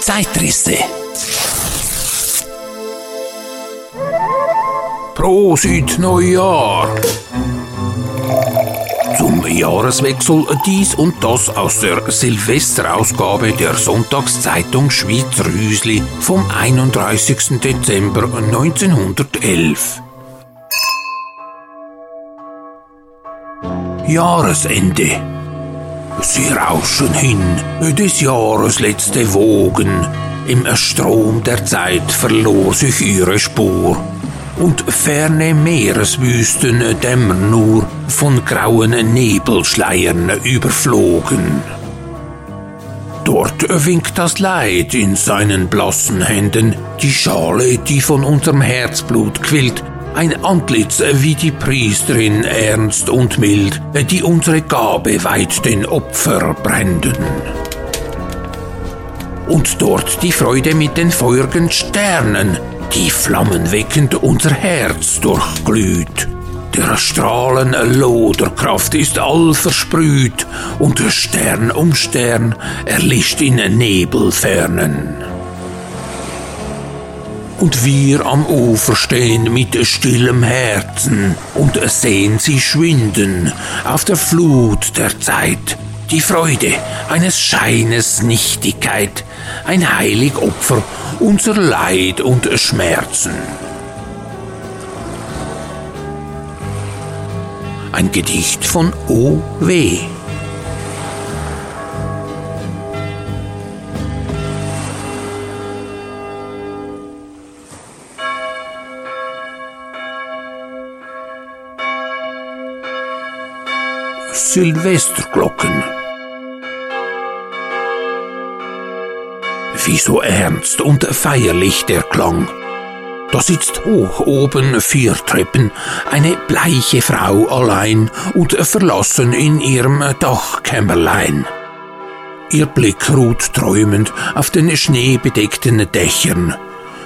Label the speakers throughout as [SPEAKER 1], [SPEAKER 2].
[SPEAKER 1] Zeitrisse. Prosit Neujahr! Zum Jahreswechsel dies und das aus der Silvesterausgabe der Sonntagszeitung Schweiz Rüsli vom 31. Dezember 1911. Jahresende. Sie rauschen hin, des Jahres letzte Wogen. Im Strom der Zeit verlor sich ihre Spur. Und ferne Meereswüsten dämmern nur, von grauen Nebelschleiern überflogen. Dort winkt das Leid in seinen blassen Händen, die Schale, die von unserem Herzblut quillt, ein Antlitz wie die Priesterin ernst und mild, die unsere Gabe weit den Opfer bränden. Und dort die Freude mit den feurigen Sternen, die flammenweckend unser Herz durchglüht. Der Strahlen Loderkraft ist all versprüht und Stern um Stern erlischt in Nebelfernen und wir am Ufer stehen mit stillem Herzen und sehen sie schwinden auf der Flut der Zeit. Die Freude eines Scheines Nichtigkeit, ein heilig Opfer unser Leid und Schmerzen. Ein Gedicht von O. Silvesterglocken. Wie so ernst und feierlich der Klang. Da sitzt hoch oben vier Treppen eine bleiche Frau allein und verlassen in ihrem Dachkämmerlein. Ihr Blick ruht träumend auf den schneebedeckten Dächern.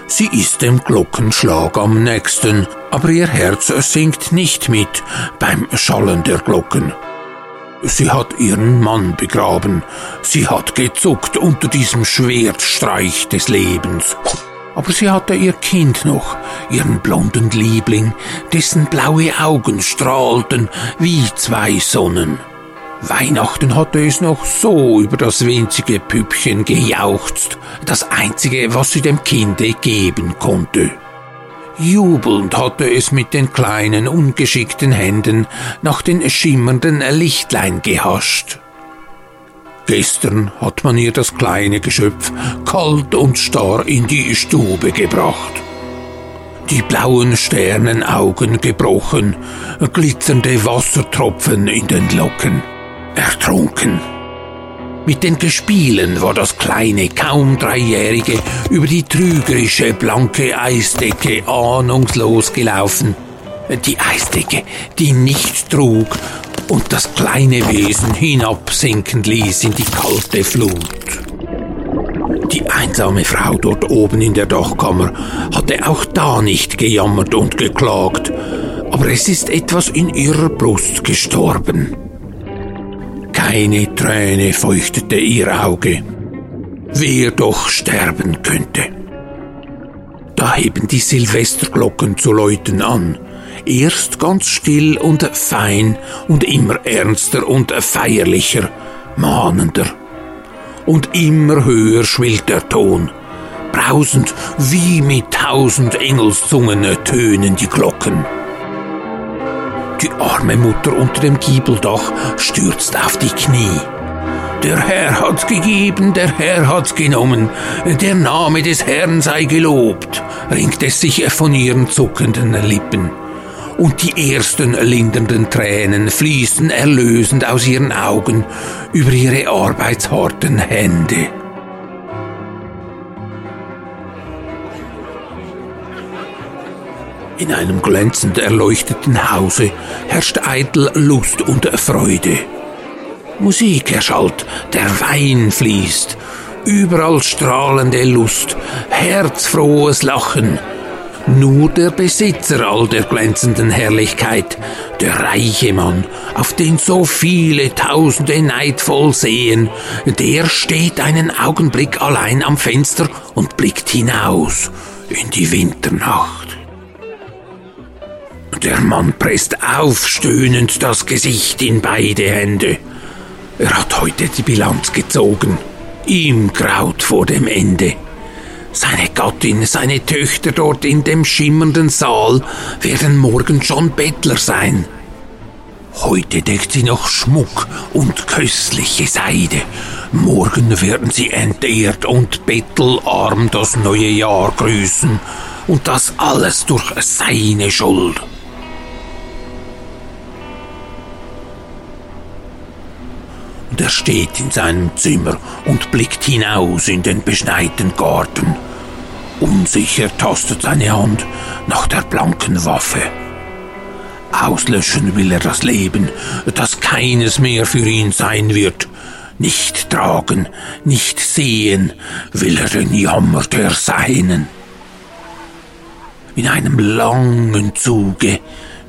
[SPEAKER 1] Sie ist dem Glockenschlag am nächsten, aber ihr Herz singt nicht mit beim Schallen der Glocken. Sie hat ihren Mann begraben. Sie hat gezuckt unter diesem Schwertstreich des Lebens. Aber sie hatte ihr Kind noch, ihren blonden Liebling, dessen blaue Augen strahlten wie zwei Sonnen. Weihnachten hatte es noch so über das winzige Püppchen gejauchzt, das einzige, was sie dem Kinde geben konnte. Jubelnd hatte es mit den kleinen, ungeschickten Händen nach den schimmernden Lichtlein gehascht. Gestern hat man ihr das kleine Geschöpf kalt und starr in die Stube gebracht. Die blauen Sternenaugen gebrochen, glitzernde Wassertropfen in den Locken, ertrunken. Mit den Gespielen war das kleine, kaum Dreijährige über die trügerische, blanke Eisdecke ahnungslos gelaufen. Die Eisdecke, die nicht trug und das kleine Wesen hinabsinken ließ in die kalte Flut. Die einsame Frau dort oben in der Dachkammer hatte auch da nicht gejammert und geklagt, aber es ist etwas in ihrer Brust gestorben. Keine Träne feuchtete ihr Auge. Wer doch sterben könnte. Da heben die Silvesterglocken zu läuten an. Erst ganz still und fein und immer ernster und feierlicher, mahnender. Und immer höher schwillt der Ton. Brausend wie mit tausend Engelszungen tönen die Glocken. Die arme Mutter unter dem Giebeldach stürzt auf die Knie. Der Herr hat's gegeben, der Herr hat's genommen, der Name des Herrn sei gelobt, ringt es sich von ihren zuckenden Lippen. Und die ersten lindernden Tränen fließen erlösend aus ihren Augen über ihre arbeitsharten Hände. In einem glänzend erleuchteten Hause herrscht eitel Lust und Freude. Musik erschallt, der Wein fließt, überall strahlende Lust, herzfrohes Lachen. Nur der Besitzer all der glänzenden Herrlichkeit, der reiche Mann, auf den so viele Tausende neidvoll sehen, der steht einen Augenblick allein am Fenster und blickt hinaus in die Winternacht. Der Mann presst aufstöhnend das Gesicht in beide Hände. Er hat heute die Bilanz gezogen. Ihm graut vor dem Ende. Seine Gattin, seine Töchter dort in dem schimmernden Saal werden morgen schon Bettler sein. Heute deckt sie noch Schmuck und köstliche Seide. Morgen werden sie entehrt und bettelarm das neue Jahr grüßen. Und das alles durch seine Schuld. Und er steht in seinem Zimmer und blickt hinaus in den beschneiten Garten. Unsicher tastet seine Hand nach der blanken Waffe. Auslöschen will er das Leben, das keines mehr für ihn sein wird. Nicht tragen, nicht sehen will er den Jammer der Seinen. In einem langen Zuge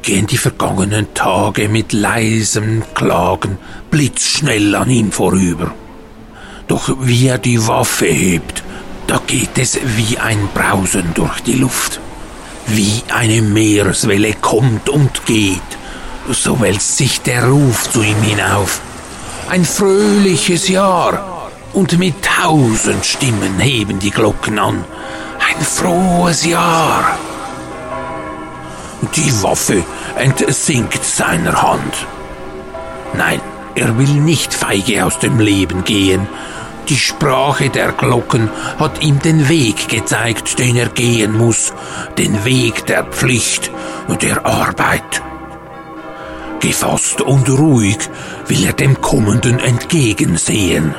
[SPEAKER 1] gehen die vergangenen Tage mit leisem Klagen blitzschnell an ihm vorüber. Doch wie er die Waffe hebt, da geht es wie ein Brausen durch die Luft. Wie eine Meereswelle kommt und geht, so wälzt sich der Ruf zu ihm hinauf. Ein fröhliches Jahr, und mit tausend Stimmen heben die Glocken an. Ein frohes Jahr. Die Waffe entsinkt seiner Hand. Nein, er will nicht feige aus dem Leben gehen. Die Sprache der Glocken hat ihm den Weg gezeigt, den er gehen muss, den Weg der Pflicht und der Arbeit. Gefasst und ruhig will er dem Kommenden entgegensehen.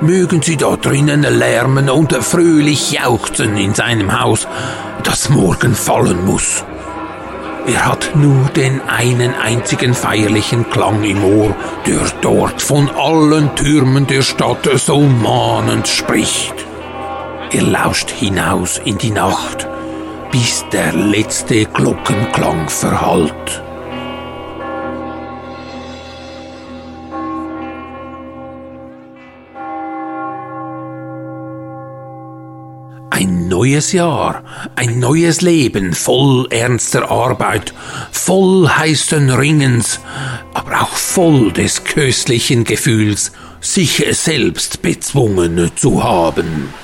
[SPEAKER 1] Mögen sie da drinnen lärmen und fröhlich jauchzen in seinem Haus, das morgen fallen muss. Er hat nur den einen einzigen feierlichen Klang im Ohr, der dort von allen Türmen der Stadt so mahnend spricht. Er lauscht hinaus in die Nacht, bis der letzte Glockenklang verhallt. Neues Jahr, ein neues Leben voll ernster Arbeit, voll heißen Ringens, aber auch voll des köstlichen Gefühls, sich selbst bezwungen zu haben.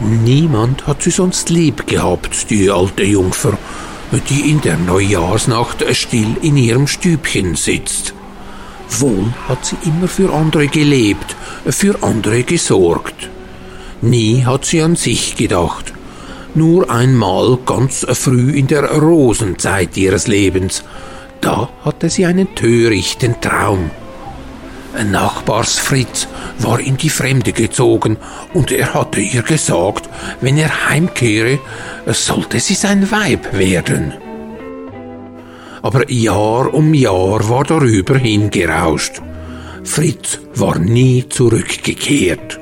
[SPEAKER 1] Niemand hat sie sonst lieb gehabt, die alte Jungfer, die in der Neujahrsnacht still in ihrem Stübchen sitzt. Wohl hat sie immer für andere gelebt, für andere gesorgt. Nie hat sie an sich gedacht. Nur einmal ganz früh in der Rosenzeit ihres Lebens, da hatte sie einen törichten Traum. Ein Nachbarsfritz war in die Fremde gezogen und er hatte ihr gesagt, wenn er heimkehre, sollte sie sein Weib werden. Aber Jahr um Jahr war darüber hingerauscht. Fritz war nie zurückgekehrt.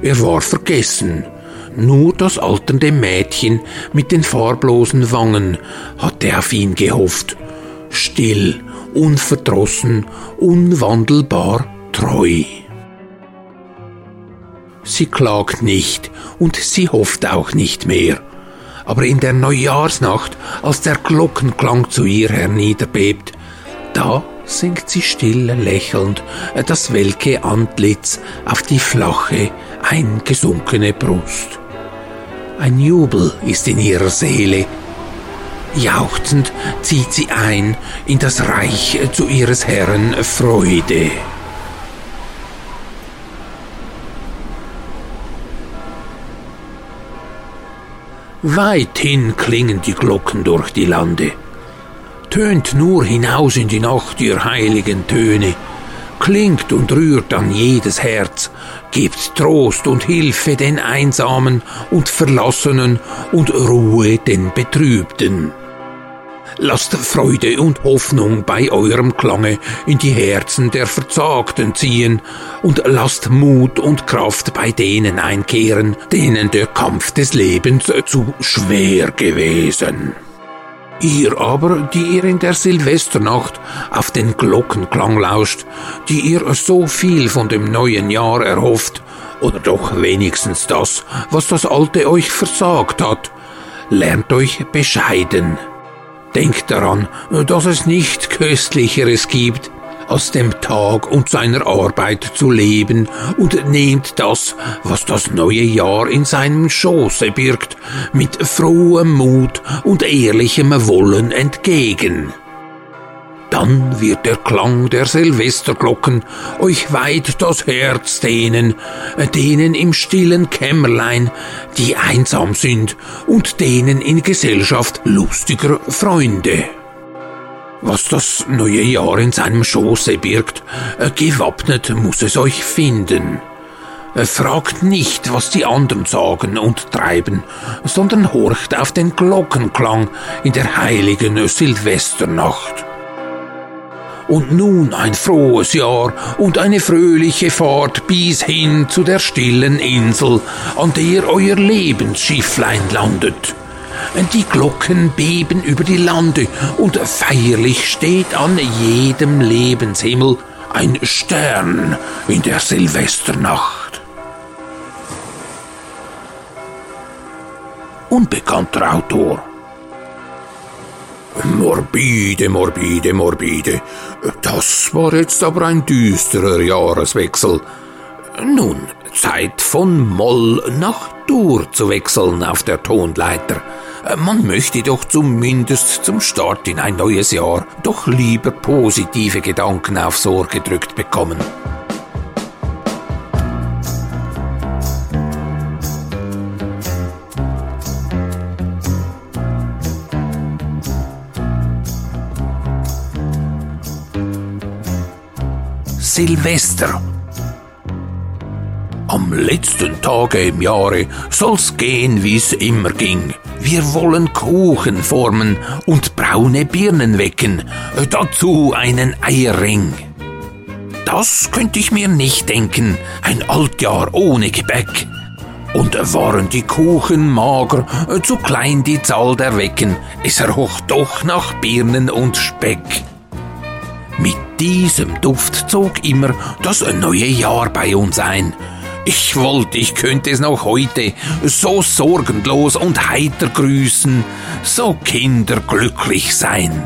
[SPEAKER 1] Er war vergessen. Nur das alternde Mädchen mit den farblosen Wangen hatte auf ihn gehofft. Still unverdrossen, unwandelbar treu. Sie klagt nicht und sie hofft auch nicht mehr. Aber in der Neujahrsnacht, als der Glockenklang zu ihr herniederbebt, da sinkt sie still lächelnd das welke Antlitz auf die flache, eingesunkene Brust. Ein Jubel ist in ihrer Seele, Jauchzend zieht sie ein in das Reich zu ihres Herrn Freude. Weithin klingen die Glocken durch die Lande. Tönt nur hinaus in die Nacht ihr heiligen Töne, klingt und rührt an jedes Herz, gibt Trost und Hilfe den Einsamen und Verlassenen und Ruhe den Betrübten. Lasst Freude und Hoffnung bei eurem Klange in die Herzen der Verzagten ziehen und lasst Mut und Kraft bei denen einkehren, denen der Kampf des Lebens zu schwer gewesen. Ihr aber, die ihr in der Silvesternacht auf den Glockenklang lauscht, die ihr so viel von dem neuen Jahr erhofft, oder doch wenigstens das, was das alte euch versagt hat, lernt euch bescheiden Denkt daran, dass es nicht Köstlicheres gibt, aus dem Tag und seiner Arbeit zu leben und nehmt das, was das neue Jahr in seinem Schoße birgt, mit frohem Mut und ehrlichem Wollen entgegen. Dann wird der Klang der Silvesterglocken euch weit das Herz dehnen, denen im stillen Kämmerlein, die einsam sind, und denen in Gesellschaft lustiger Freunde. Was das neue Jahr in seinem Schoße birgt, gewappnet muss es euch finden. Fragt nicht, was die anderen sagen und treiben, sondern horcht auf den Glockenklang in der heiligen Silvesternacht. Und nun ein frohes Jahr und eine fröhliche Fahrt bis hin zu der stillen Insel, an der euer Lebensschifflein landet. Die Glocken beben über die Lande und feierlich steht an jedem Lebenshimmel ein Stern in der Silvesternacht. Unbekannter Autor Morbide, morbide, morbide. Das war jetzt aber ein düsterer Jahreswechsel. Nun, Zeit von Moll nach Dur zu wechseln auf der Tonleiter. Man möchte doch zumindest zum Start in ein neues Jahr doch lieber positive Gedanken aufs Ohr gedrückt bekommen. Silvester. Am letzten Tage im Jahre soll's gehen, wie's immer ging. Wir wollen Kuchen formen und braune Birnen wecken, dazu einen Eierring. Das könnte ich mir nicht denken, ein Altjahr ohne Gebäck. Und waren die Kuchen mager, zu klein die Zahl der Wecken, es roch doch nach Birnen und Speck. Mit diesem Duft zog immer das neue Jahr bei uns ein. Ich wollte, ich könnte es noch heute so sorgenlos und heiter grüßen, so kinderglücklich sein.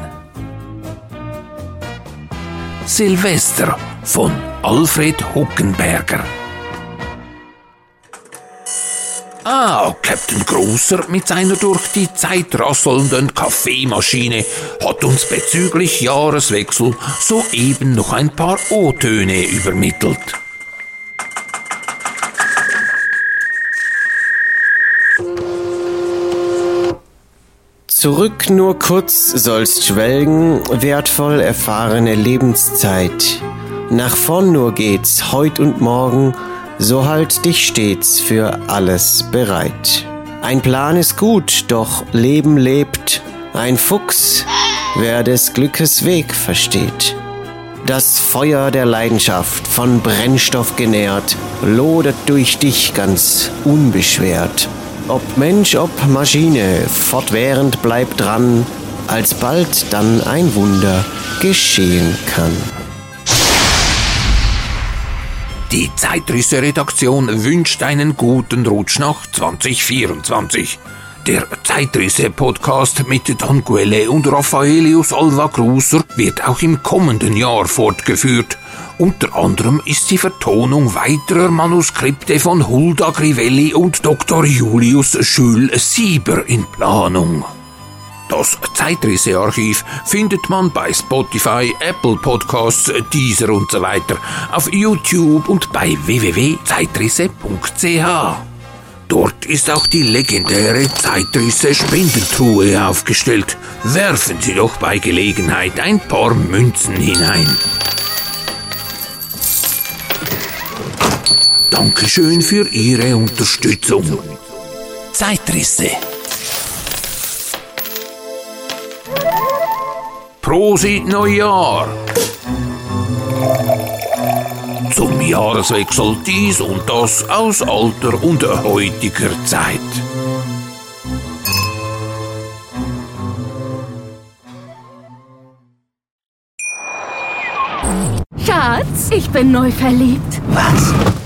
[SPEAKER 1] Silvester von Alfred Huckenberger Ah, Captain Großer mit seiner durch die Zeit rasselnden Kaffeemaschine hat uns bezüglich Jahreswechsel soeben noch ein paar O-Töne übermittelt.
[SPEAKER 2] Zurück nur kurz sollst schwelgen, wertvoll erfahrene Lebenszeit. Nach vorn nur geht's, heut und morgen, so halt dich stets für alles bereit. Ein Plan ist gut, doch Leben lebt ein Fuchs, wer des Glückes Weg versteht. Das Feuer der Leidenschaft, von Brennstoff genährt, lodert durch dich ganz unbeschwert. Ob Mensch, ob Maschine, fortwährend bleibt dran, alsbald dann ein Wunder geschehen kann.
[SPEAKER 1] Die Zeitrisse-Redaktion wünscht einen guten Rutsch nach 2024. Der Zeitrisse-Podcast mit Don Quelle und Raffaelius Alva Cruiser wird auch im kommenden Jahr fortgeführt. Unter anderem ist die Vertonung weiterer Manuskripte von Hulda Grivelli und Dr. Julius Schül-Sieber in Planung. Das Zeitrisse-Archiv findet man bei Spotify, Apple Podcasts, Deezer und so weiter, auf YouTube und bei www.zeitrisse.ch. Dort ist auch die legendäre Zeitrisse Spendentruhe aufgestellt. Werfen Sie doch bei Gelegenheit ein paar Münzen hinein. Dankeschön für Ihre Unterstützung. Zeitrisse Prosit Neujahr! Zum Jahreswechsel dies und das aus alter und heutiger Zeit.
[SPEAKER 3] Schatz, ich bin neu verliebt.
[SPEAKER 4] Was?